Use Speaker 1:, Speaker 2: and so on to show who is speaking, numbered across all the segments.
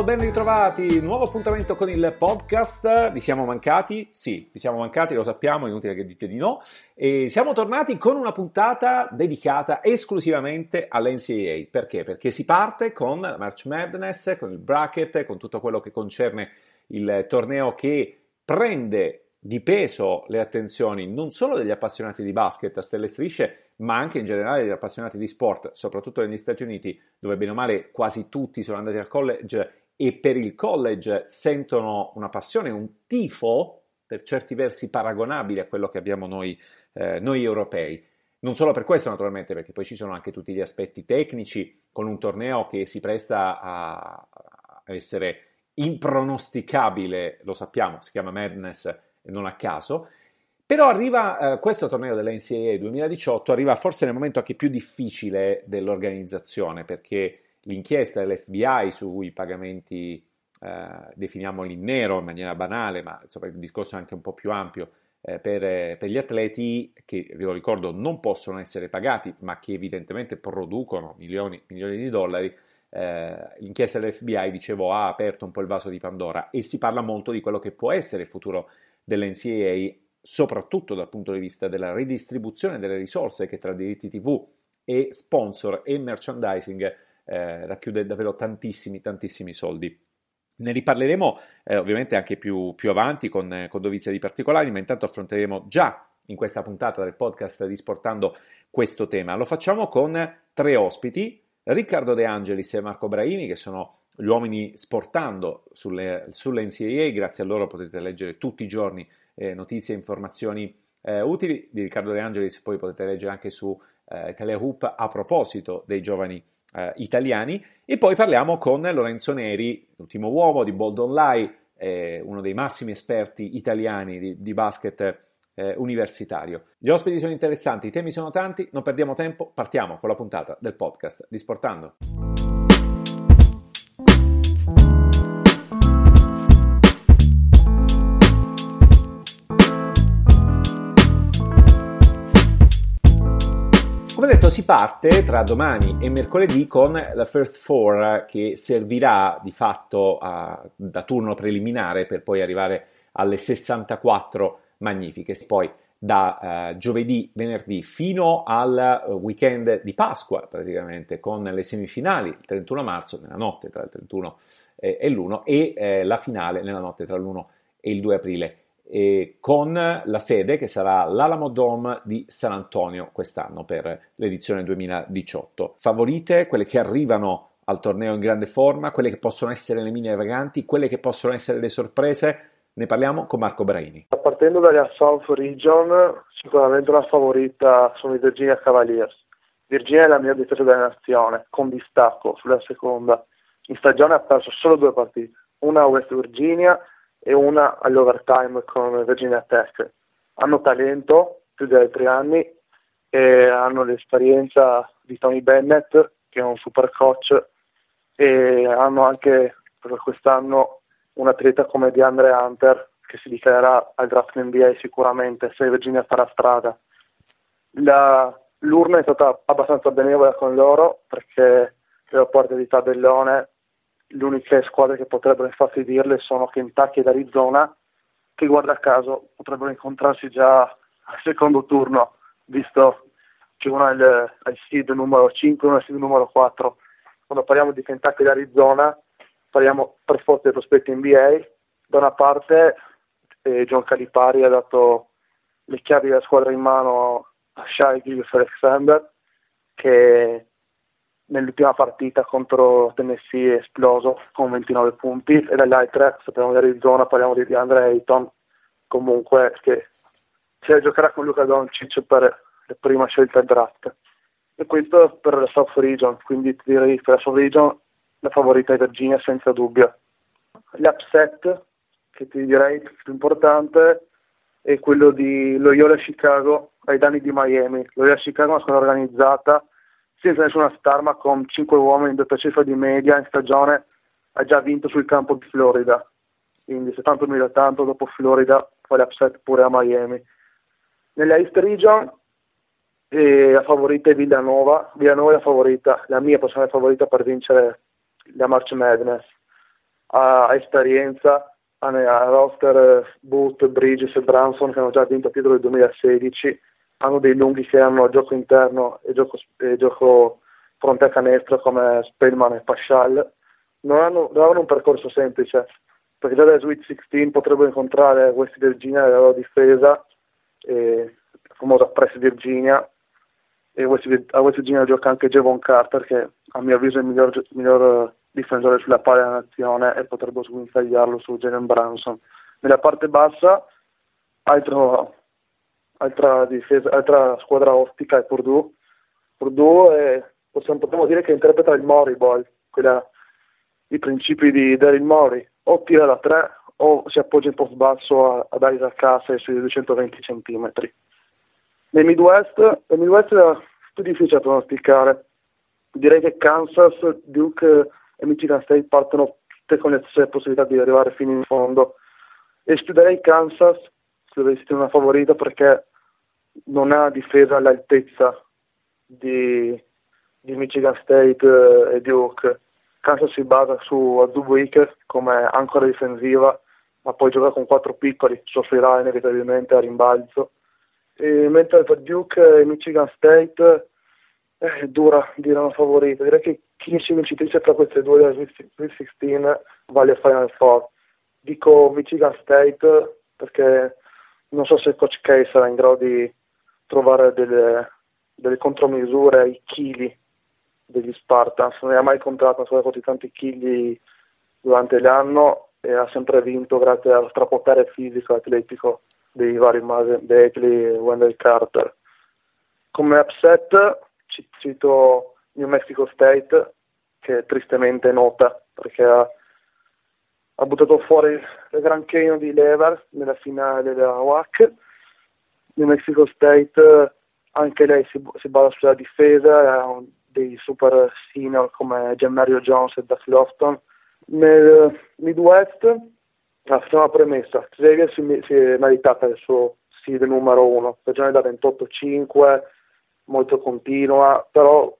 Speaker 1: risportando, ben ritrovati, nuovo appuntamento con il podcast, vi siamo mancati? Sì, vi siamo mancati, lo sappiamo, inutile che dite di no, e siamo tornati con una puntata dedicata esclusivamente all'NCAA, perché? Perché si parte con la March Madness, con il bracket, con tutto quello che concerne il torneo che prende di peso le attenzioni non solo degli appassionati di basket a stelle strisce, ma anche in generale degli appassionati di sport, soprattutto negli Stati Uniti, dove bene o male quasi tutti sono andati al college e per il college sentono una passione, un tifo per certi versi paragonabile a quello che abbiamo noi, eh, noi europei. Non solo per questo, naturalmente, perché poi ci sono anche tutti gli aspetti tecnici con un torneo che si presta a, essere impronosticabile, lo sappiamo, si chiama Madness non a caso. Però arriva eh, questo torneo dell'NCAA 2018, arriva forse nel momento anche più difficile dell'organizzazione, perché l'inchiesta dell'FBI sui pagamenti, eh, definiamoli in nero in maniera banale, ma insomma il discorso è anche un po' più ampio, eh, per, per, gli atleti che, ve lo ricordo, non possono essere pagati, ma che evidentemente producono milioni, milioni di dollari, eh, l'inchiesta dell'FBI, dicevo, ha aperto un po' il vaso di Pandora e si parla molto di quello che può essere il futuro dell'NCAA, soprattutto dal punto di vista della ridistribuzione delle risorse che tra diritti TV e sponsor e merchandising eh, racchiude davvero tantissimi, tantissimi soldi. Ne riparleremo eh, ovviamente anche più, più avanti con, con dovizia di particolari, ma intanto affronteremo già in questa puntata del podcast Disportando questo tema. Lo facciamo con tre ospiti, Riccardo De Angelis e Marco Braini, che sono gli uomini sportando sulle, sulle NCAA, grazie a loro potete leggere tutti i giorni eh, notizie e informazioni eh, utili. Di Riccardo De Angelis poi potete leggere anche su eh, Telehoop a proposito dei giovani eh, italiani. E poi parliamo con Lorenzo Neri, l'ultimo uomo di Bold Online, eh, uno dei massimi esperti italiani di, di basket eh, universitario. Gli ospiti sono interessanti, i temi sono tanti, non perdiamo tempo, partiamo con la puntata del podcast di Sportando. Si parte tra domani e mercoledì con la First Four che servirà di fatto a, da turno preliminare per poi arrivare alle 64 magnifiche. Poi da uh, giovedì, venerdì fino al weekend di Pasqua praticamente con le semifinali il 31 marzo, nella notte tra il 31 e, e l'1 e eh, la finale nella notte tra l'1 e il 2 aprile eh, con la sede che sarà l'Alamo Dome di San Antonio quest'anno per l'edizione 2018. Favorite, quelle che arrivano al torneo in grande forma, quelle che possono essere le mini vaganti, quelle che possono essere le sorprese, ne parliamo con Marco Braini.
Speaker 2: Partendo dalla South Region, sicuramente una favorita sono i Virginia Cavaliers. Virginia è la mia difesa della nazione, con distacco sulla seconda. In stagione ha perso solo due partite, una a West Virginia e una all'overtime con Virginia Tech. Hanno talento più di altri anni e hanno l'esperienza di Tony Bennett, che è un super coach, e hanno anche per quest'anno un atleta come DeAndre Hunter che si dichiarerà al draft NBA sicuramente se Virginia farà strada. La, l'urna è stata abbastanza benevola con loro perché le porte di tabellone le uniche squadre che potrebbero infastidirle sono Kentucky ed Arizona, che guarda caso potrebbero incontrarsi già al secondo turno, visto che uno è il, il seed numero 5 e uno è il seed numero 4. Quando parliamo di Kentucky ed Arizona, parliamo per forza dei prospetti NBA. Da una parte eh, John Calipari ha dato le chiavi della squadra in mano a Shai Gilles Alexander, che nell'ultima partita contro Tennessee è esploso con 29 punti e dall'altra sappiamo di Arizona parliamo di DeAndre Ayton comunque che si giocherà con Luca Doncic per la prima scelta draft. E questo per la South Region quindi direi per la South Region la favorita è Virginia senza dubbio. L'upset che ti direi più importante è quello di Loyola Chicago ai danni di Miami. Loyola Chicago è una squadra organizzata senza nessuna star, ma con 5 uomini in doppia cifra di media in stagione, ha già vinto sul campo di Florida. Quindi se tanto dopo Florida fa l'upset pure a Miami. Nella East Region eh, la favorita è Villanova. Villanova è la favorita, la mia personale favorita per vincere la March Madness, ha esperienza, ha roster Boot, Bridges e Branson che hanno già vinto più del 2016, hanno dei lunghi che hanno gioco interno e gioco, e gioco fronte a canestro come Spellman e Paschal, non hanno, non hanno un percorso semplice, perché già dal Sweet 16 potrebbero incontrare West Virginia nella loro difesa, e, la famosa Press Virginia, e West, a West Virginia gioca anche Javon Carter che a mio avviso è il miglior, miglior difensore sulla palla della nazione e potrebbero sguinzagliarlo su Jalen Branson. Nella parte bassa, altro, altra, difesa, altra squadra ottica è Purdue. Purdue è, possiamo, potremmo dire che interpreta il Mori Boy, quella, i principi di Daryl Mori, o tira da tre o si appoggia in post basso ad Isaac Casey sui 220 cm. Nel Midwest, nel Midwest è più difficile pronosticare. Direi che Kansas, Duke e Michigan State partono tutte con le stesse possibilità di arrivare fino in fondo. Escluderei Kansas se dovessi una favorita perché non ha difesa all'altezza di, di Michigan State eh, e Duke. Kansas si basa su Azubuike come ancora difensiva, ma poi gioca con quattro piccoli, soffrirà inevitabilmente a rimbalzo. E mentre per Duke e Michigan State eh, è dura dire una favorita. Direi che chi si vincitrice tra queste due della Sweet 16 vale Final Four. Dico Michigan State perché non so se Coach K sarà in grado di trovare delle, delle contromisure ai chili degli Spartans. Non ha mai incontrato una squadra con tanti chili durante l'anno e ha sempre vinto grazie al strapotere fisico e atletico dei vari Beckley e Wendell Carter. Come upset cito New Mexico State, che è tristemente nota perché ha, ha buttato fuori il Grand Canyon di Lever nella finale della WAC. New Mexico State, anche lei si, si basa sulla difesa, ha dei super senior come Gianmario Jones e Duff Lofton. Nel Midwest, la prima premessa, Xavier si, si è meritata il suo seed numero uno, stagione da 28-5, molto continua, però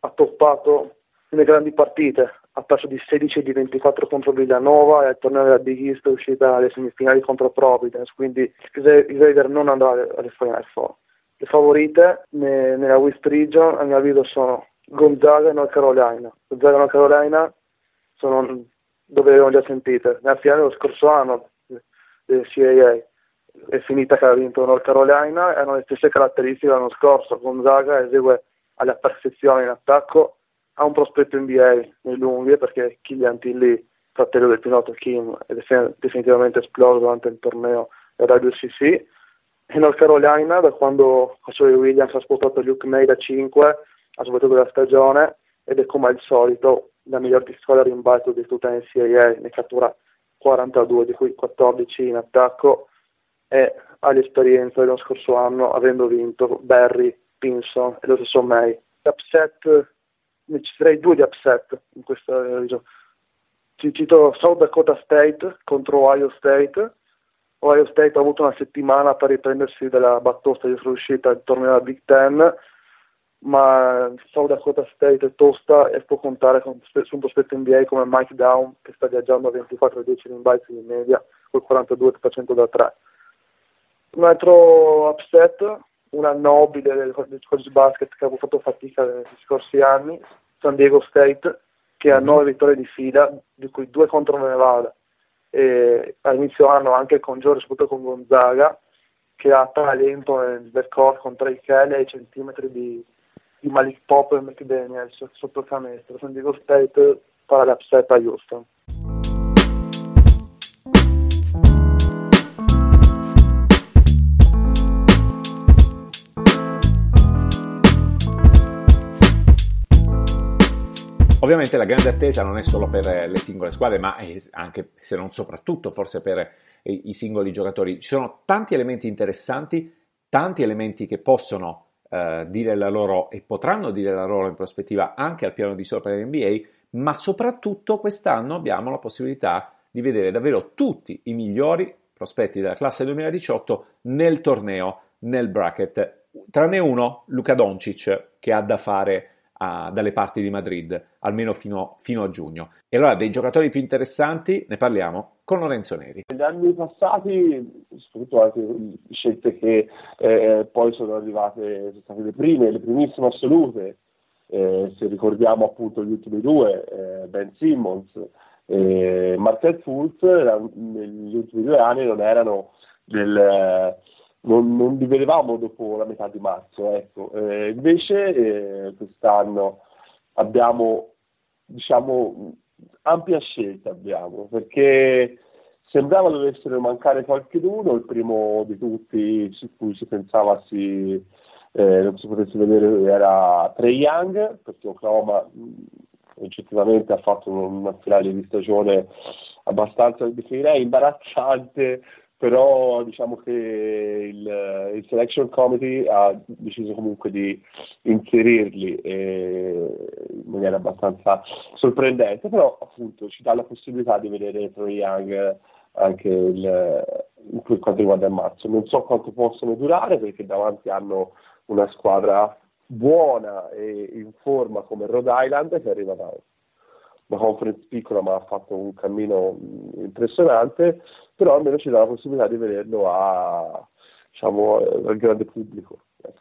Speaker 2: ha toppato nelle grandi partite, ha perso di 16 e di 24 contro Villanova e al torneo della Big East è uscita alle semifinali contro Providence, quindi Xavier non andrà alle Final Four. Le favorite nella West Region a mio avviso sono Gonzaga e North Carolina. Gonzaga e North Carolina sono dove avevamo già sentite, nella finale dello scorso anno del CAA è finita che ha vinto North Carolina, hanno le stesse caratteristiche dell'anno scorso, Gonzaga esegue alla perfezione in attacco, ha un prospetto NBA nei lunghi perché Killian Tilly, fratello del pilota Kim, è definitivamente esploso durante il torneo della WCC e North Carolina da quando Joey Williams ha spostato Luke May da 5 ha soprattutto della stagione ed è come al solito la miglior squadra rimbalzo di tutta NCAA, ne cattura 42 di cui 14 in attacco e ha l'esperienza dello scorso anno avendo vinto Barry, Pinson e lo stesso May. Upset, ne citerei due di upset in questa regione. Ci cito South Dakota State contro Ohio State. Ohio State ha avuto una settimana per riprendersi dalla battosta di uscita al torneo della Big Ten, ma South Dakota State è tosta e può contare con, su un prospetto NBA come Mike Down che sta viaggiando a 24-10 rimbalzi in media col 42% da 3 un altro upset, una nobile del, del college basket che avevo fatto fatica negli scorsi anni, San Diego State, che ha mhm. nove vittorie di fila, di cui due contro Nevada. E all'inizio anno anche con Giorgio, soprattutto con Gonzaga, che ha talento nel backcourt con Trey Kelly ai centimetri di, di Malik Pop e McDaniels sotto canestro. San Diego State farà l'upset a Houston.
Speaker 1: Ovviamente la grande attesa non è solo per le singole squadre, ma anche se non soprattutto forse per i singoli giocatori. Ci sono tanti elementi interessanti, tanti elementi che possono eh, dire la loro e potranno dire la loro in prospettiva anche al piano di sopra dell'NBA, ma soprattutto quest'anno abbiamo la possibilità di vedere davvero tutti i migliori prospetti della classe 2018 nel torneo, nel bracket, tranne uno, Luca Doncic, che ha da fare a, dalle parti di Madrid, almeno fino, fino, a giugno. E allora dei giocatori più interessanti ne parliamo con Lorenzo Neri.
Speaker 3: Negli anni passati, soprattutto anche scelte che eh, poi sono arrivate, sono state le prime, le primissime assolute, eh, se ricordiamo appunto gli ultimi due, eh, Ben Simmons e Martel Fultz, negli ultimi due anni non erano del non, non, li vedevamo dopo la metà di marzo. Ecco. Eh, invece eh, quest'anno abbiamo diciamo, ampia scelta abbiamo, perché sembrava dovessero mancare qualcuno, il primo di tutti su cui si pensava si, eh, non si potesse vedere era Trey Young, perché Oklahoma oggettivamente ha fatto una finale di stagione abbastanza, definirei imbarazzante, però diciamo che il, il, selection committee ha deciso comunque di inserirli in maniera abbastanza sorprendente, però appunto ci dà la possibilità di vedere Troy Young anche il, per quanto riguarda il marzo. Non so quanto possono durare perché davanti hanno una squadra buona e in forma come Rhode Island che arriva da una conference piccola ma ha fatto un cammino impressionante, però almeno ci dà la possibilità di vederlo a, diciamo, al grande pubblico. Ecco.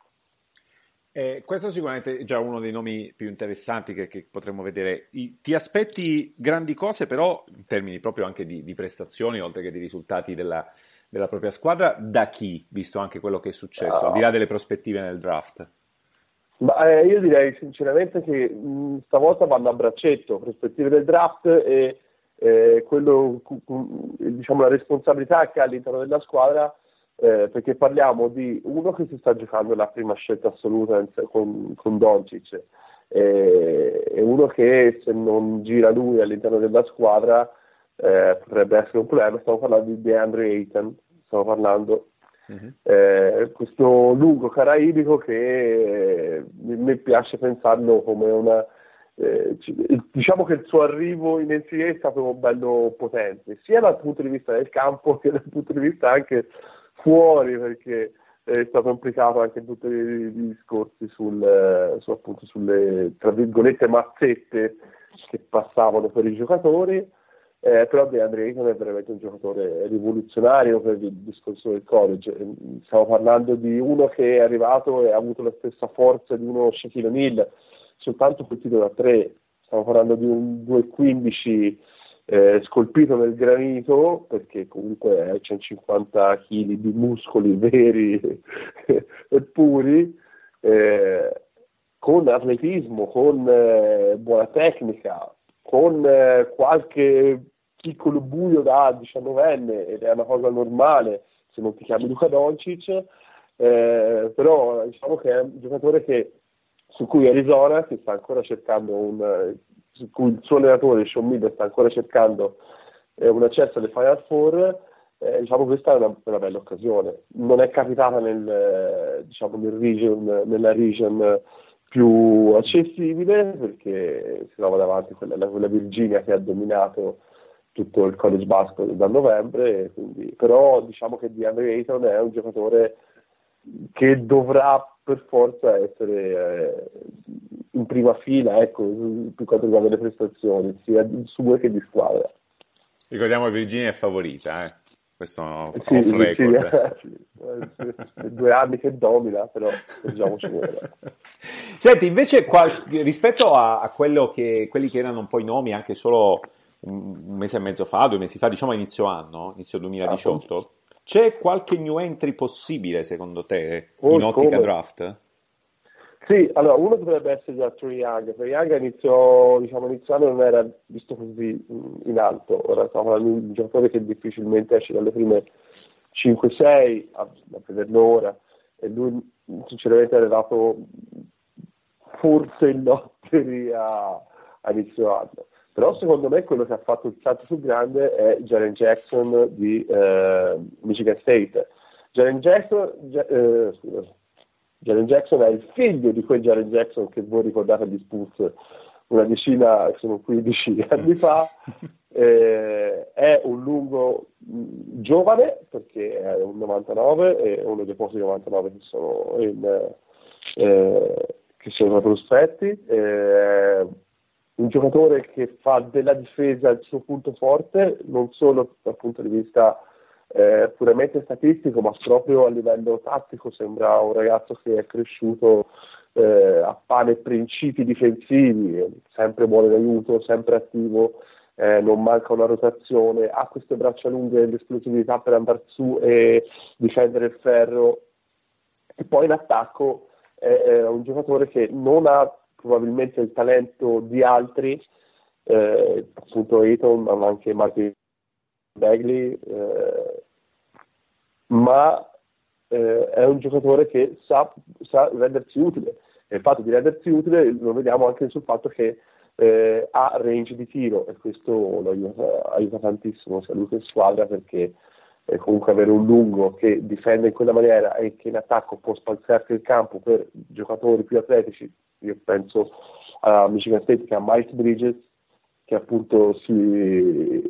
Speaker 1: Eh, questo sicuramente è già uno dei nomi più interessanti che, che potremmo vedere. I, ti aspetti grandi cose, però, in termini proprio anche di, di prestazioni, oltre che di risultati della, della, propria squadra, da chi, visto anche quello che è successo, uh, al di là delle prospettive nel draft?
Speaker 3: Ma, eh, io direi sinceramente che mh, stavolta vanno a braccetto, prospettive del draft e eh, quello, diciamo, la responsabilità che ha all'interno della squadra, eh, perché parliamo di uno che si sta giocando la prima scelta assoluta con, con Doncic eh, e uno che se non gira lui all'interno della squadra eh, potrebbe essere un problema. Stiamo parlando di DeAndre Ayton, stiamo parlando Uh-huh. Eh, questo lungo caraibico che eh, mi piace pensarlo come una eh, diciamo che il suo arrivo in NCAA è stato bello potente sia dal punto di vista del campo che dal punto di vista anche fuori perché è stato implicato anche in tutti i discorsi sul, su, appunto, sulle tra virgolette mazzette che passavano per i giocatori eh, però DeAndre Ayton è veramente un giocatore rivoluzionario per il discorso del college. Stiamo parlando di uno che è arrivato e ha avuto la stessa forza di uno Shaquille O'Neal, soltanto tiro da tre. Stiamo parlando di un 2,15 eh, scolpito nel granito, perché comunque ha 150 kg di muscoli veri e puri, eh, con atletismo, con eh, buona tecnica, con eh, qualche piccolo buio da 19enne ed è una cosa normale se non ti chiami Luca Doncic, eh, però diciamo che è un giocatore che, su cui Arizona si sta ancora cercando un, su cui il suo allenatore Sean Miller sta ancora cercando eh, un accesso alle Final Four, eh, diciamo questa è una, una, bella occasione. Non è capitata nel, diciamo, nel region, nella region più accessibile perché si trova davanti quella, quella Virginia che ha dominato tutto il college basket da novembre, quindi, però diciamo che DeAndre Ayton è un giocatore che dovrà per forza essere eh, in prima fila ecco, per quanto riguarda le prestazioni, sia sue che di squadra.
Speaker 1: Ricordiamo che Virginia è favorita, eh? questo sì, off record. Sì,
Speaker 3: sì, due anni che domina, però diciamoci
Speaker 1: Senti, invece qual- rispetto a, a che, quelli che erano un po' i nomi anche solo un mese e mezzo fa, due mesi fa, diciamo inizio anno, inizio 2018, ah, c'è qualche new entry possibile secondo te oh, in ottica come? draft?
Speaker 3: Sì, allora uno potrebbe essere già Trey Young, Trey Young inizio, diciamo, inizio anno non era visto così in alto, ora stiamo parlando di un giocatore che difficilmente esce dalle prime 5-6 a, a vederlo ora. E lui sinceramente è arrivato forse in lotteria a inizio anno però secondo me quello che ha fatto il salto più grande è Jaren Jackson di eh, Michigan State. Jaren Jackson, eh, Jaren Jackson è il figlio di quel Jaren Jackson che voi ricordate di Spurs una decina, sono 15 anni fa, eh, è un lungo mh, giovane perché è un 99 e uno dei pochi 99 che sono in, eh, che sono prospetti, eh, un giocatore che fa della difesa il suo punto forte, non solo dal punto di vista eh, puramente statistico, ma proprio a livello tattico sembra un ragazzo che è cresciuto eh, a pane principi difensivi, sempre buono in aiuto, sempre attivo, eh, non manca una rotazione, ha queste braccia lunghe e l'esplosività per andare su e difendere il ferro. E poi in attacco è un giocatore che non ha probabilmente il talento di altri, eh, appunto Eton, ma anche Martin Bagley, eh, ma eh, è un giocatore che sa, sa, rendersi utile. E il fatto di rendersi utile lo vediamo anche sul fatto che eh, ha range di tiro e questo lo aiuta, aiuta tantissimo sia lui squadra perché eh, comunque avere un lungo che difende in quella maniera e che in attacco può spalzarsi il campo per giocatori più atletici, io penso a Michigan State che ha Miles Bridges che appunto si,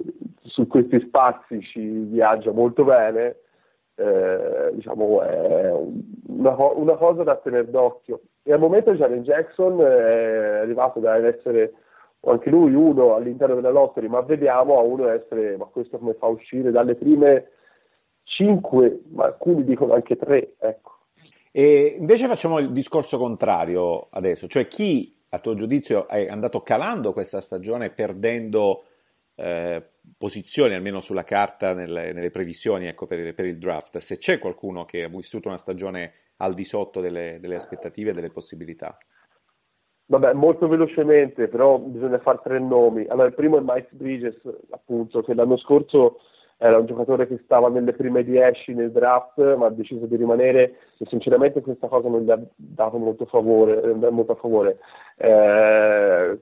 Speaker 3: su questi spazi ci viaggia molto bene eh, diciamo è una, una, cosa da tenere d'occhio. E al momento Jalen Jackson è arrivato da essere anche lui uno all'interno della lottery, ma vediamo a uno essere, ma questo come fa uscire dalle prime cinque, ma alcuni dicono anche tre, ecco.
Speaker 1: E invece facciamo il discorso contrario adesso, cioè chi a tuo giudizio è andato calando questa stagione perdendo eh, posizioni, almeno sulla carta, nelle, nelle previsioni ecco, per, il, per, il, draft, se c'è qualcuno che ha vissuto una stagione al di sotto delle, delle aspettative e delle possibilità.
Speaker 3: Vabbè, molto velocemente, però bisogna fare tre nomi. Allora, il primo è Mike Bridges, appunto, che l'anno scorso era un giocatore che stava nelle prime 10 nel draft, ma ha deciso di rimanere e sinceramente questa cosa non gli ha dato molto, favore, molto a favore. Eh,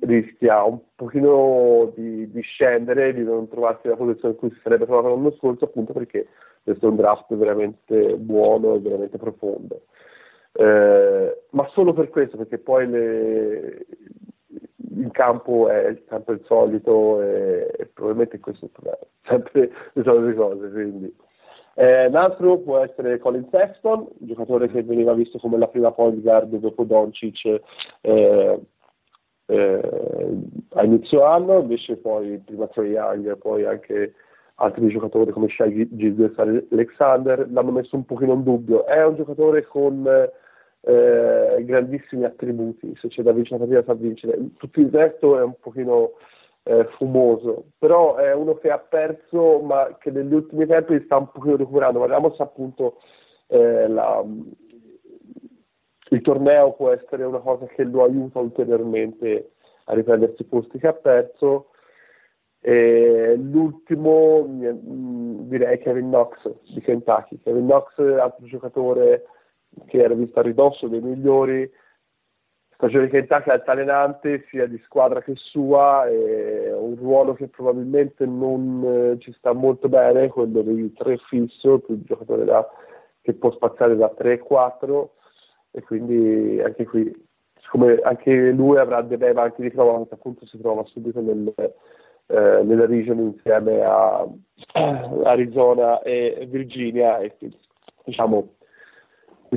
Speaker 3: rischia un pochino di, di, scendere, di non trovarsi nella posizione in cui si sarebbe trovato l'anno scorso, appunto perché questo è un draft veramente buono e veramente profondo. Eh, ma solo per questo, perché poi le, il campo è sempre il solito e, e probabilmente questo è sempre le solite cose. Quindi. Eh, un altro può essere Colin Sexton, giocatore che veniva visto come la prima point guard dopo Doncic eh, eh, a inizio anno, invece poi prima Trey Young, poi anche altri giocatori come Shai Gilgis Alexander l'hanno messo un pochino in dubbio. È un giocatore con eh, grandissimi attributi, se c'è da vincere la partita sa vincere. Tutto il resto è un pochino eh, fumoso, però è uno che ha perso ma che negli ultimi tempi sta un pochino recuperando. Vediamo se appunto eh, la, il torneo può essere una cosa che lo aiuta ulteriormente a riprendersi i posti che ha perso. E l'ultimo direi Kevin Knox di Kentucky. Kevin Knox, altro giocatore che era visto a ridosso dei migliori, stagione di Kentucky altalenante sia di squadra che sua, e un ruolo che probabilmente non eh, ci sta molto bene, quello dei tre fisso, più un giocatore da, che può spaziare da 3 e 4 e quindi anche qui, siccome anche lui avrà delle banchi di cravatta, appunto si trova subito nel, eh, nella region insieme a Arizona e Virginia e quindi diciamo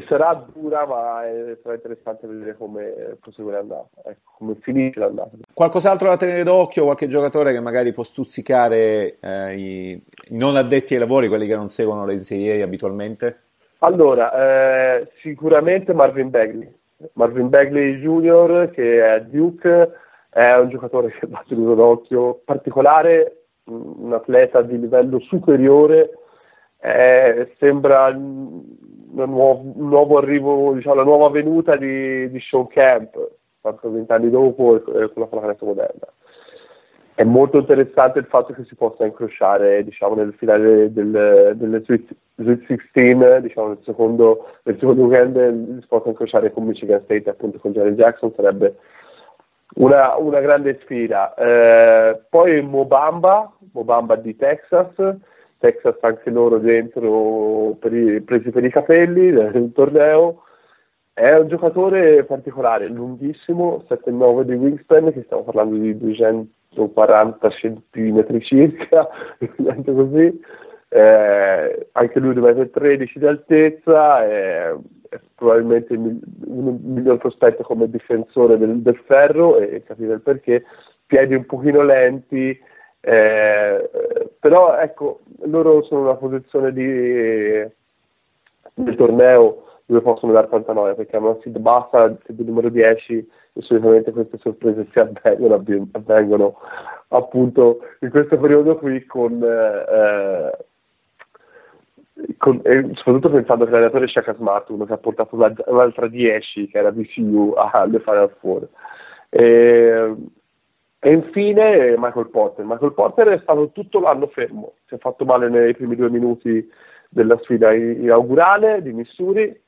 Speaker 3: sarà dura ma è, sarà interessante vedere come prosegue l'andata, ecco, come finisce l'andata.
Speaker 1: Qualcos'altro da tenere d'occhio, qualche giocatore che magari può stuzzicare eh, i, i, non addetti ai lavori, quelli che non seguono le NCAA abitualmente?
Speaker 3: Allora, eh, sicuramente Marvin Bagley. Marvin Bagley Jr., che è Duke, è un giocatore che va tenuto d'occhio particolare, un atleta di livello superiore, eh, sembra nuovo, un nuovo arrivo, diciamo, la nuova venuta di, di Sean Camp, fatto vent'anni dopo con la pallacanestro moderna è molto interessante il fatto che si possa incrociare diciamo, nel finale del, Sweet, Sweet 16, diciamo, nel, secondo, nel secondo weekend si possa incrociare con Michigan State appunto con Jerry Jackson sarebbe una, una grande sfida. Eh, poi Mobamba, Mobamba di Texas, Texas anche loro dentro per i, presi per i capelli nel torneo. È un giocatore particolare, lunghissimo, 7-9 di wingspan, che stiamo parlando di 200 40 centimetri circa, così. Eh, anche lui 2,13 m di altezza, è, è probabilmente il, il miglior prospetto come difensore del, del ferro e capire il perché, piedi un pochino lenti, eh, però ecco, loro sono in una posizione di, del torneo dove possono dare tanta noia perché hanno una seed bassa, seed numero 10 e solitamente queste sorprese si avvengono, avvengono appunto in questo periodo qui con, eh, con e soprattutto pensando che l'allenatore Shaka Smart uno che ha portato un'altra 10 che era VCU alle Final Four. E, e infine Michael Porter. Michael Porter è stato tutto l'anno fermo, si è fatto male nei primi due minuti della sfida inaugurale di Missouri,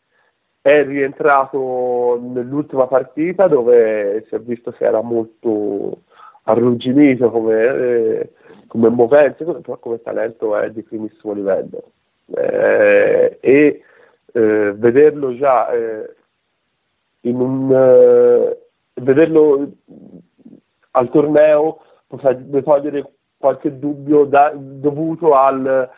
Speaker 3: è rientrato nell'ultima partita dove si è visto che era molto arrugginito come, eh, come movenze, però come talento è di primissimo livello. Eh, e eh, vederlo già eh, in un eh, vederlo al torneo potrebbe togliere qualche dubbio da, dovuto al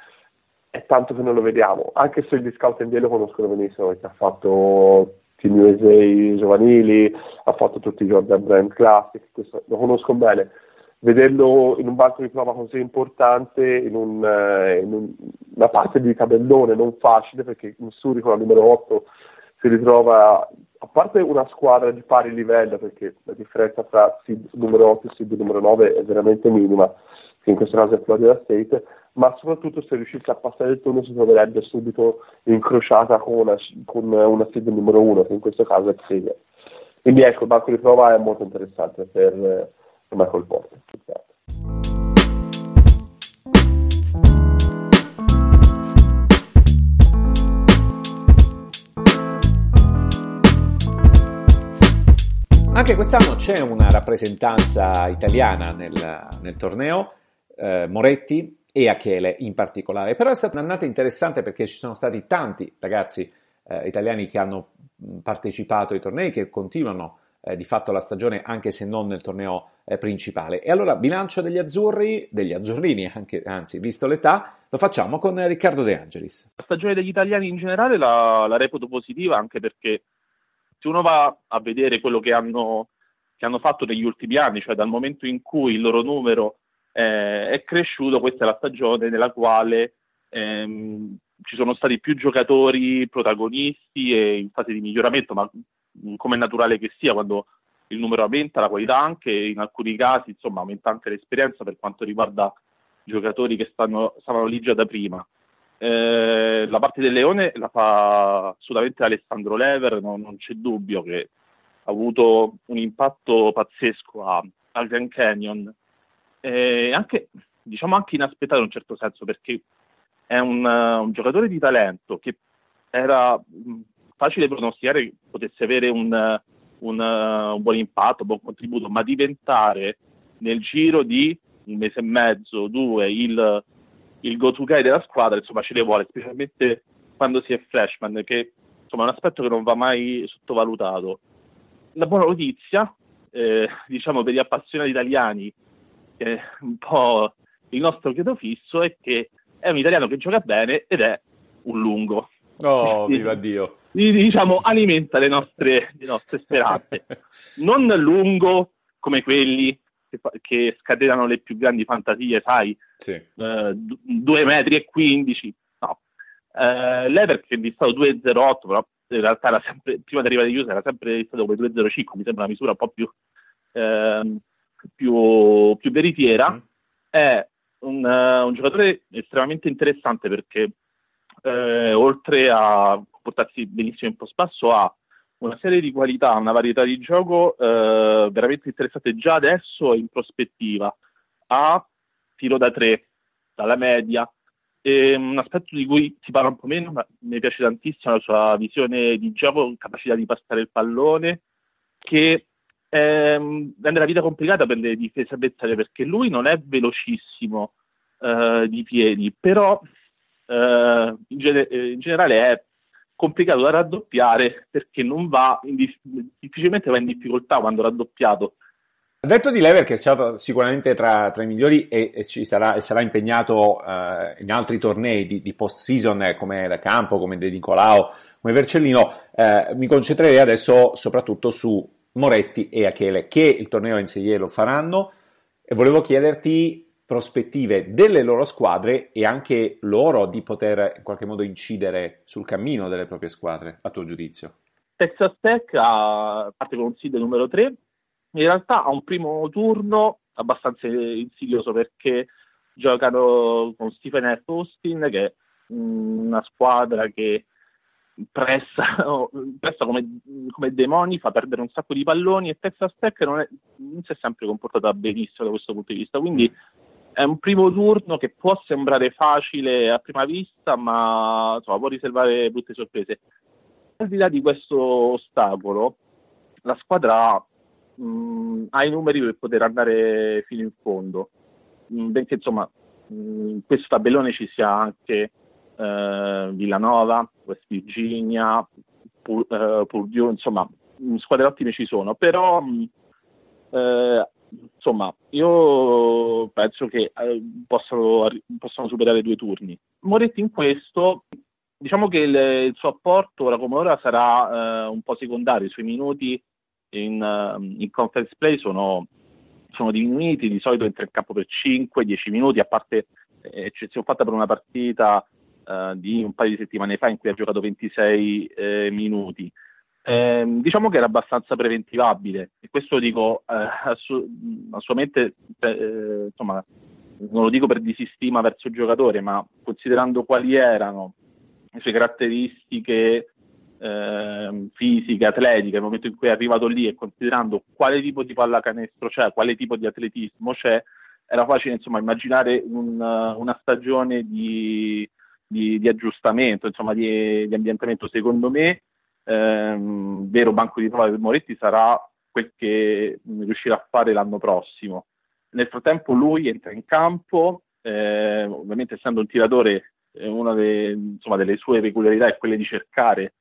Speaker 3: è tanto che non lo vediamo, anche se gli scout NBA lo conoscono benissimo, perché ha fatto Team USA giovanili, ha fatto tutti i Jordan Brand Classic, questo, lo conosco bene. Vederlo in un banco di prova così importante, in, un, eh, in un, una parte di tabellone non facile, perché Missouri con la numero 8 si ritrova a parte una squadra di pari livello, perché la differenza tra seed numero 8 e seed numero 9 è veramente minima, che in questo caso è Florida State, ma soprattutto se riuscisse a passare il turno si troverebbe subito incrociata con una, con una seed numero 1, che in questo caso è Xavier. Quindi ecco, il banco di prova è molto interessante per, per Michael Porter.
Speaker 1: Anche quest'anno c'è una rappresentanza italiana nel, nel torneo, eh, Moretti e Achele in particolare, però è stata un'annata interessante perché ci sono stati tanti ragazzi eh, italiani che hanno partecipato ai tornei, che continuano eh, di fatto la stagione anche se non nel torneo eh, principale. E allora bilancio degli azzurri, degli azzurrini, anche, anzi visto l'età, lo facciamo con Riccardo De Angelis.
Speaker 4: La stagione degli italiani in generale la, la reputo positiva anche perché uno va a vedere quello che hanno, che hanno fatto negli ultimi anni, cioè dal momento in cui il loro numero eh, è cresciuto, questa è la stagione nella quale ehm, ci sono stati più giocatori protagonisti e in fase di miglioramento, ma come è naturale che sia quando il numero aumenta, la qualità anche, in alcuni casi insomma aumenta anche l'esperienza per quanto riguarda giocatori che stanno, stavano lì già da prima. Eh, la parte del Leone la fa assolutamente Alessandro Lever, no, non c'è dubbio che ha avuto un impatto pazzesco a, al Grand Canyon, eh, anche, diciamo anche inaspettato in un certo senso, perché è un, uh, un giocatore di talento che era mh, facile pronosticare che potesse avere un, un, uh, un buon impatto, un buon contributo, ma diventare nel giro di un mese e mezzo, due, il il go-to guy della squadra, insomma, ce le vuole, specialmente quando si è freshman, che insomma, è un aspetto che non va mai sottovalutato. La buona notizia, eh, diciamo, per gli appassionati italiani, eh, un po' il nostro chiedo fisso, è che è un italiano che gioca bene ed è un lungo.
Speaker 1: Oh, viva Dio!
Speaker 4: Diciamo, alimenta le nostre, le nostre speranze. Non lungo come quelli che, che scatenano le più grandi fantasie, sai,
Speaker 1: sì.
Speaker 4: eh, 2 metri e 15, no. Eh, Lever che è listato 2,08, però in realtà era sempre, prima di arrivare agli USA era sempre listato come 2,05, mi sembra una misura un po' più, eh, più, più veritiera, mm. è un, uh, un, giocatore estremamente interessante perché eh, oltre a portarsi benissimo in post basso ha una serie di qualità, una varietà di gioco eh, veramente interessante già adesso in prospettiva. Ha tiro da tre, dalla media, e un aspetto di cui si parla un po' meno, ma mi piace tantissimo la sua visione di gioco, capacità di passare il pallone, che ehm, rende la vita complicata per le difese avversarie perché lui non è velocissimo eh, di piedi, però eh, in, ge- in generale è complicato da raddoppiare perché non va dif- difficilmente va in difficoltà quando raddoppiato.
Speaker 1: Detto di Lever che è stato sicuramente tra, tra i migliori e, e, sarà, e sarà, impegnato uh, in altri tornei di, di post-season eh, come da campo, come De Nicolao come Vercellino, eh, mi concentrerei adesso soprattutto su Moretti e Achele, che il torneo NCAA lo faranno e volevo chiederti prospettive delle loro squadre e anche loro di poter in qualche modo incidere sul cammino delle proprie squadre, a tuo giudizio.
Speaker 4: Texas Tech ha, parte con un seed numero 3, in realtà ha un primo turno abbastanza insidioso perché giocano con Stephen F. Austin che è una squadra che pressa, pressa come, come, demoni, fa perdere un sacco di palloni e Texas Tech non, è, non si è sempre comportata benissimo da questo punto di vista, quindi è un primo turno che può sembrare facile a prima vista, ma insomma, può riservare brutte sorprese. Al di là di questo ostacolo, la squadra mh, mm, ha i numeri per poter andare fino in fondo, mh, mm, benché insomma mh, mm, in questo tabellone ci sia anche eh, Villanova, West Virginia, eh, Purdue, insomma squadre ottime ci sono, però eh, insomma, io penso che eh, possano, possano, superare due turni. Moretti in questo, diciamo che il, il suo apporto ora come ora sarà eh, un po' secondario, i suoi minuti in, uh, in conference play sono, sono, diminuiti, di solito entra in campo per 5-10 minuti, a parte eh, eccezione fatta per una partita uh, di un paio di settimane fa in cui ha giocato 26 eh, minuti. Eh, diciamo che era abbastanza preventivabile e questo lo dico eh, assu- assolutamente, eh, insomma, non lo dico per disistima verso il giocatore, ma considerando quali erano le sue caratteristiche eh, fisiche, atletiche, nel momento in cui è arrivato lì e considerando quale tipo di pallacanestro c'è, quale tipo di atletismo c'è, era facile insomma, immaginare un, una stagione di, di, di aggiustamento, insomma, di, di ambientamento. Secondo me ehm, vero banco di prova del Moretti sarà quel che riuscirà a fare l'anno prossimo. Nel frattempo lui entra in campo, eh, ovviamente essendo un tiratore, eh, una de, insomma, delle sue peculiarità è quella di cercare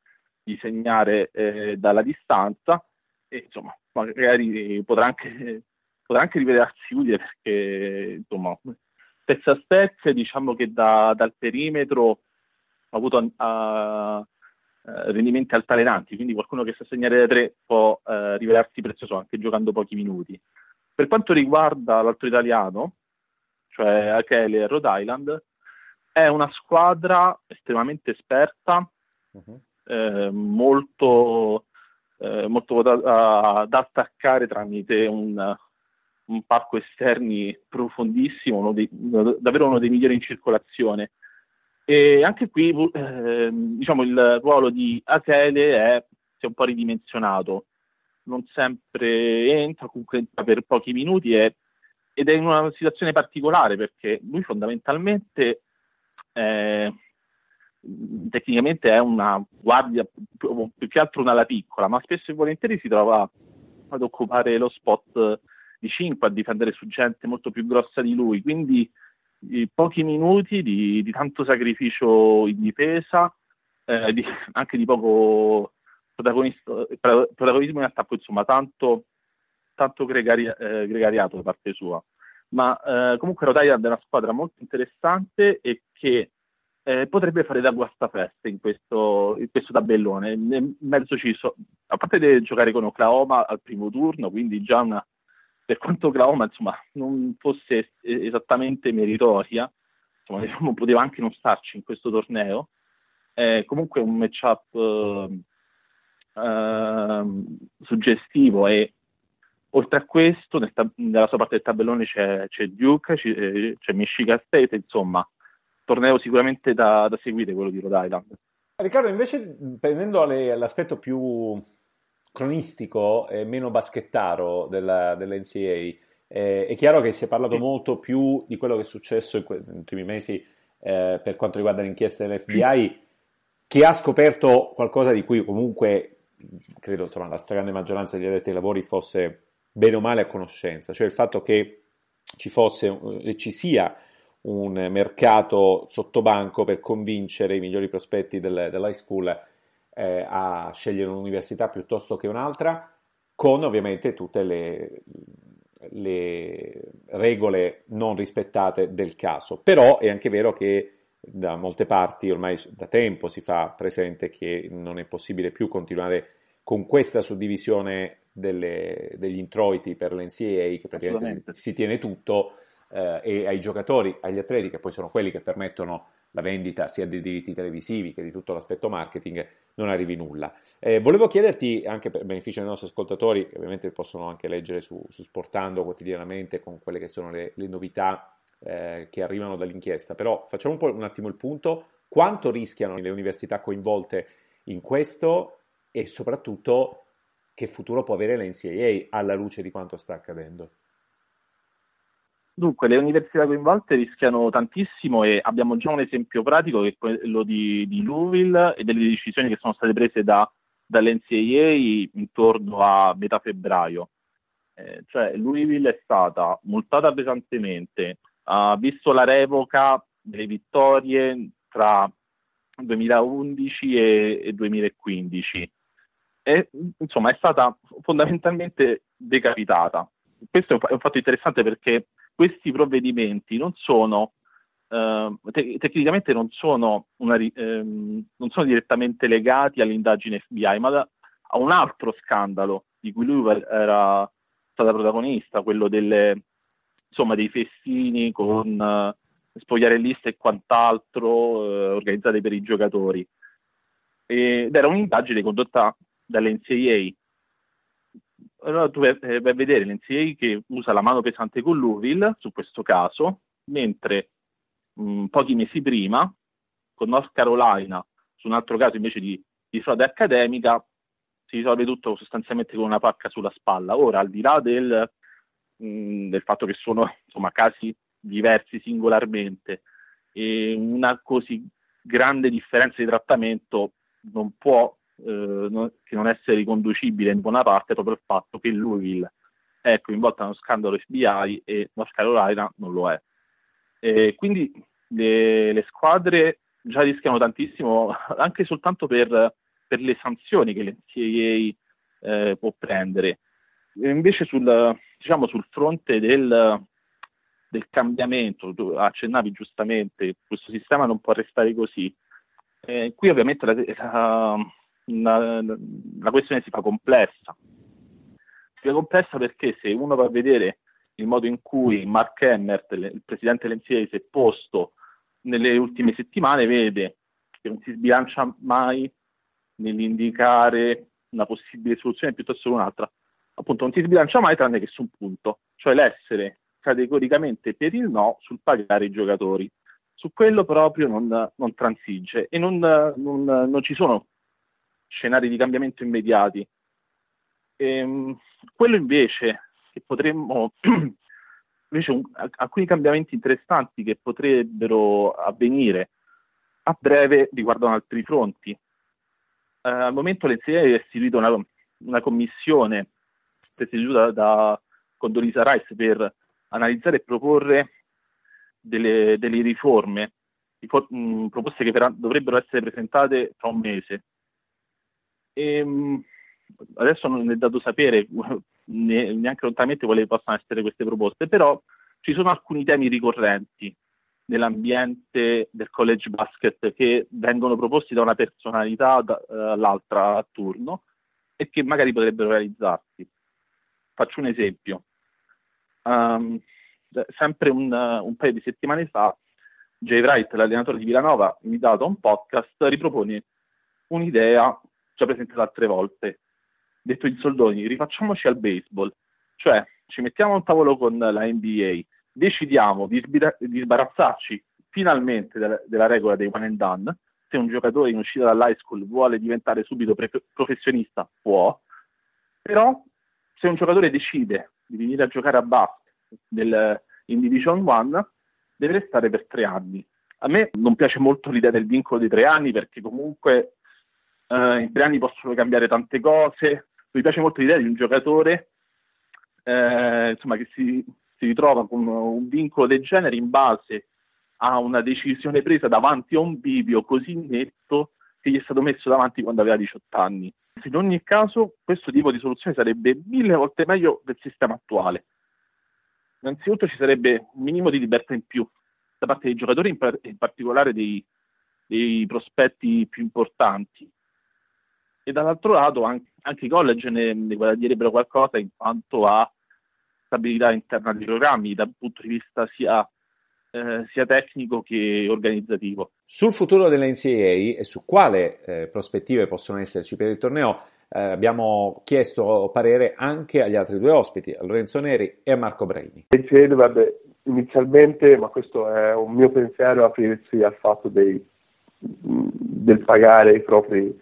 Speaker 4: di segnare eh, dalla distanza e insomma magari potrà anche, potrà anche rivelarsi utile perché insomma Texas Tech diciamo che da, dal perimetro ha avuto eh, rendimenti altalenanti, quindi qualcuno che sa segnare da tre può eh, rivelarsi prezioso anche giocando pochi minuti. Per quanto riguarda l'altro italiano, cioè Achele e Rhode Island, è una squadra estremamente esperta, uh-huh. eh, molto, eh, molto da, da, attaccare tramite un, un parco esterni profondissimo, uno dei, davvero uno dei migliori in circolazione. E anche qui eh, diciamo, il ruolo di Achele è, si è un po' ridimensionato, non sempre entra, comunque entra per pochi minuti e, ed è in una situazione particolare perché lui fondamentalmente eh, tecnicamente è una guardia, più che altro una ala piccola, ma spesso e volentieri si trova ad occupare lo spot di 5, a difendere su gente molto più grossa di lui, quindi pochi minuti di, di, tanto sacrificio in difesa, eh, di, anche di poco protagonismo in attacco, insomma, tanto, tanto gregari, eh, gregariato da parte sua. Ma eh, comunque Rhode Island è una squadra molto interessante e che eh, potrebbe fare da guastafeste in questo, in questo tabellone. In mezzo ci so, a parte di giocare con Oklahoma al primo turno, quindi già una per quanto Oklahoma insomma, non fosse esattamente meritoria, insomma, diciamo, poteva anche non starci in questo torneo, è comunque un matchup eh, eh, suggestivo e oltre a questo nel tab- nella sua parte del tabellone c'è, c'è Duke, c'è, eh, c'è, Michigan State, insomma, torneo sicuramente da, da seguire quello di Rhode Island.
Speaker 1: Riccardo, invece prendendo l'aspetto più cronistico e meno baschettaro della, dell'NCA. Eh, è chiaro che si è parlato molto più di quello che è successo in que- negli ultimi mesi eh, per quanto riguarda l'inchiesta dell'FBI, che ha scoperto qualcosa di cui comunque credo insomma, la stragrande maggioranza degli addetti ai lavori fosse bene o male a conoscenza, cioè il fatto che ci fosse e ci sia un mercato sottobanco per convincere i migliori prospetti del, dell'high school eh, a scegliere un'università piuttosto che un'altra, con ovviamente tutte le, le regole non rispettate del caso. Però è anche vero che da molte parti ormai da tempo si fa presente che non è possibile più continuare con questa suddivisione delle, degli introiti per l'NCAA che praticamente si, si tiene tutto eh, e ai giocatori, agli atleti che poi sono quelli che permettono la vendita sia dei diritti televisivi che di tutto l'aspetto marketing, non arrivi nulla. Eh, volevo chiederti, anche per beneficio dei nostri ascoltatori, che ovviamente possono anche leggere su, su Sportando quotidianamente con quelle che sono le, le novità eh, che arrivano dall'inchiesta, però facciamo un, po', un attimo il punto, quanto rischiano le università coinvolte in questo e soprattutto che futuro può avere l'NCAA alla luce di quanto sta accadendo?
Speaker 4: Dunque, le università coinvolte rischiano tantissimo e abbiamo già un esempio pratico che è quello di, di Louisville e delle decisioni che sono state prese da, dall'NCAA intorno a metà febbraio. Eh, cioè, Louisville è stata multata pesantemente, ha visto la revoca delle vittorie tra 2011 e, e 2015. E, insomma, è stata fondamentalmente decapitata. Questo è un fatto interessante perché questi provvedimenti non sono, eh, te- tecnicamente non sono, una, ehm, non sono, direttamente legati all'indagine FBI, ma da, a un altro scandalo di cui lui era stata protagonista, quello delle, insomma, dei festini con eh, spogliarelliste e quant'altro eh, organizzati per i giocatori. Ed era un'indagine condotta dall'NCAA allora tu vai, vai a vedere l'NCA che usa la mano pesante con Louisville su questo caso, mentre mh, pochi mesi prima, con North Carolina, su un altro caso invece di, di frode accademica, si risolve tutto sostanzialmente con una pacca sulla spalla. Ora, al di là del, mh, del fatto che sono insomma, casi diversi singolarmente, e una così grande differenza di trattamento non può eh, che non essere riconducibile in buona parte proprio il fatto che Louisville è coinvolta nello scandalo FBI e North Carolina non lo è. E quindi le, le, squadre già rischiano tantissimo anche soltanto per, per le sanzioni che l'NCAA eh, può prendere. E invece sul, diciamo, sul fronte del, del cambiamento, tu accennavi giustamente, questo sistema non può restare così. Eh, qui ovviamente la, la, la, la questione si fa complessa. Si fa complessa perché se uno va a vedere il modo in cui Mark Emmert, il presidente dell'NCA, si è posto nelle ultime settimane, vede che non si sbilancia mai nell'indicare una possibile soluzione piuttosto che un'altra. Appunto, non si sbilancia mai tranne che su un punto, cioè l'essere categoricamente per il no sul pagare i giocatori. Su quello proprio non, non transige e non, non, non ci sono scenari di cambiamento immediati. E, ehm, quello invece che potremmo, invece un, alcuni cambiamenti interessanti che potrebbero avvenire a breve riguardano altri fronti. Eh, al momento l'NCA ha istituito una, una commissione presieduta da Condolisa Rice per analizzare e proporre delle, delle riforme, mh, proposte che per, dovrebbero essere presentate tra un mese. E, ehm, adesso non è dato sapere neanche lontanamente quali possano essere queste proposte, però ci sono alcuni temi ricorrenti nell'ambiente del college basket che vengono proposti da una personalità uh, all'altra a turno e che magari potrebbero realizzarsi. Faccio un esempio. Um, sempre un, un, paio di settimane fa, Jay Wright, l'allenatore di Villanova, invitato a un podcast, ripropone un'idea già presentato altre volte. Detto in soldoni, rifacciamoci al baseball, cioè ci mettiamo a un tavolo con la NBA, decidiamo di, sbira- di sbarazzarci finalmente della, della, regola dei one and done. Se un giocatore in uscita dall'high school vuole diventare subito pre- professionista, può, però se un giocatore decide di venire a giocare a basket del, in Division 1, deve restare per tre anni. A me non piace molto l'idea del vincolo di tre anni perché comunque eh, in tre anni possono cambiare tante cose. Mi piace molto l'idea di un giocatore eh, insomma, che si, si ritrova con un vincolo del genere in base a una decisione presa davanti a un bivio così netto che gli è stato messo davanti quando aveva 18 anni. In ogni caso, questo tipo di soluzione sarebbe mille volte meglio del sistema attuale. Innanzitutto ci sarebbe un minimo di libertà in più da parte dei giocatori, in, par- in particolare dei, dei, prospetti più importanti. E dall'altro lato anche, anche i college ne, ne guadagnerebbero qualcosa in quanto a stabilità interna dei programmi dal punto di vista sia eh, sia tecnico che organizzativo.
Speaker 1: Sul futuro dell'NCAA e su quale eh, prospettive possono esserci per il torneo eh, abbiamo chiesto parere anche agli altri due ospiti, a Lorenzo Neri e a Marco Braini.
Speaker 3: Dovrebbe inizialmente, ma questo è un mio pensiero, aprirsi al fatto dei, del pagare i propri,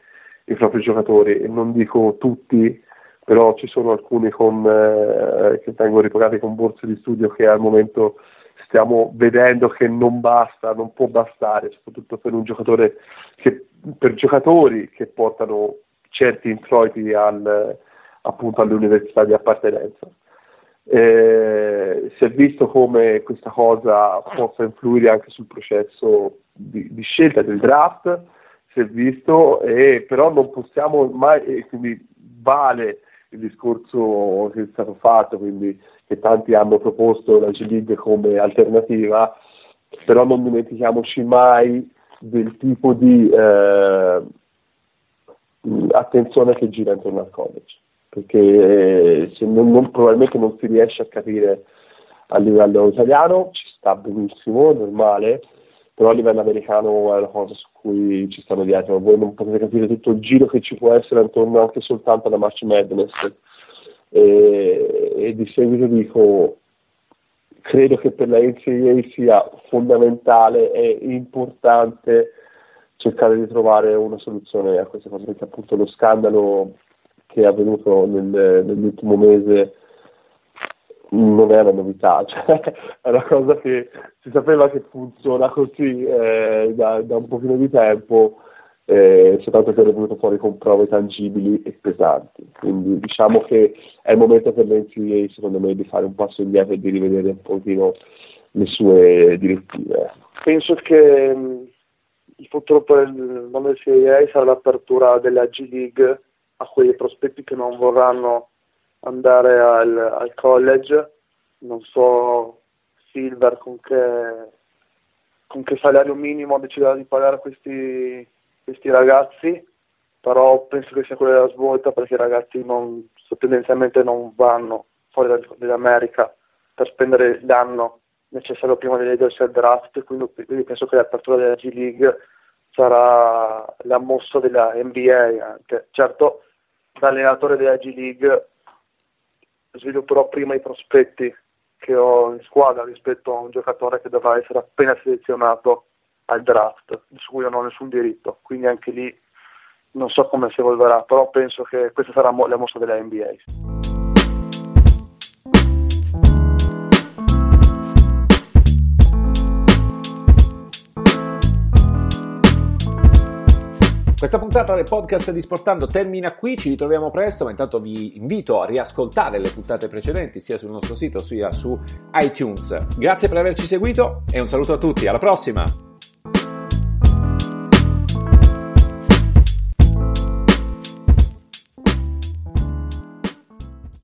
Speaker 3: i propri giocatori e non dico tutti però ci sono alcuni con, eh, che vengono ripagati con borse di studio che al momento stiamo vedendo che non basta, non può bastare, soprattutto per che, per giocatori che portano certi introiti al, appunto alle università di appartenenza. Eh, si è visto come questa cosa possa influire anche sul processo di, di scelta del draft, si è visto, eh, però non possiamo mai, quindi vale il discorso che è stato fatto, quindi che tanti hanno proposto la G-League come alternativa, però non dimentichiamoci mai del tipo di eh, attenzione che gira intorno al college, perché eh, non, non, probabilmente non si riesce a capire a livello italiano, ci sta benissimo, normale, però a livello americano è una cosa su cui ci stanno dietro, voi non potete capire tutto il giro che ci può essere intorno anche soltanto alla March Madness. E, e di seguito dico credo che per la NCAA sia fondamentale e importante cercare di trovare una soluzione a questa cosa perché appunto lo scandalo che è avvenuto nel, nell'ultimo mese non è una novità, cioè, è una cosa che si sapeva che funziona così eh, da, da, un pochino di tempo, eh, soltanto che è venuto fuori con prove tangibili e pesanti. Quindi diciamo che è il momento per l'NCAA secondo me di fare un passo indietro e di rivedere un pochino le sue direttive.
Speaker 2: Penso che mh, il futuro per il mondo del CAA sarà l'apertura della G League a quei prospetti che non vorranno andare al, al college, non so Silver con che, con che salario minimo deciderà di pagare questi, questi ragazzi, però penso che sia quella della svolta perché i ragazzi non, tendenzialmente non vanno fuori dall'America per spendere l'anno necessario prima di leggersi al draft, quindi, quindi penso che l'apertura della G League sarà la mossa della NBA anche. Certo, da allenatore della G League svilupperò prima i prospetti che ho in squadra rispetto a un giocatore che dovrà essere appena selezionato al draft, su cui non ho nessun diritto, quindi anche lì non so come si evolverà, però penso che questa sarà la mossa della NBA.
Speaker 1: Questa puntata del podcast di Sportando termina qui, ci ritroviamo presto, ma intanto vi invito a riascoltare le puntate precedenti sia sul nostro sito sia su iTunes. Grazie per averci seguito e un saluto a tutti, alla prossima!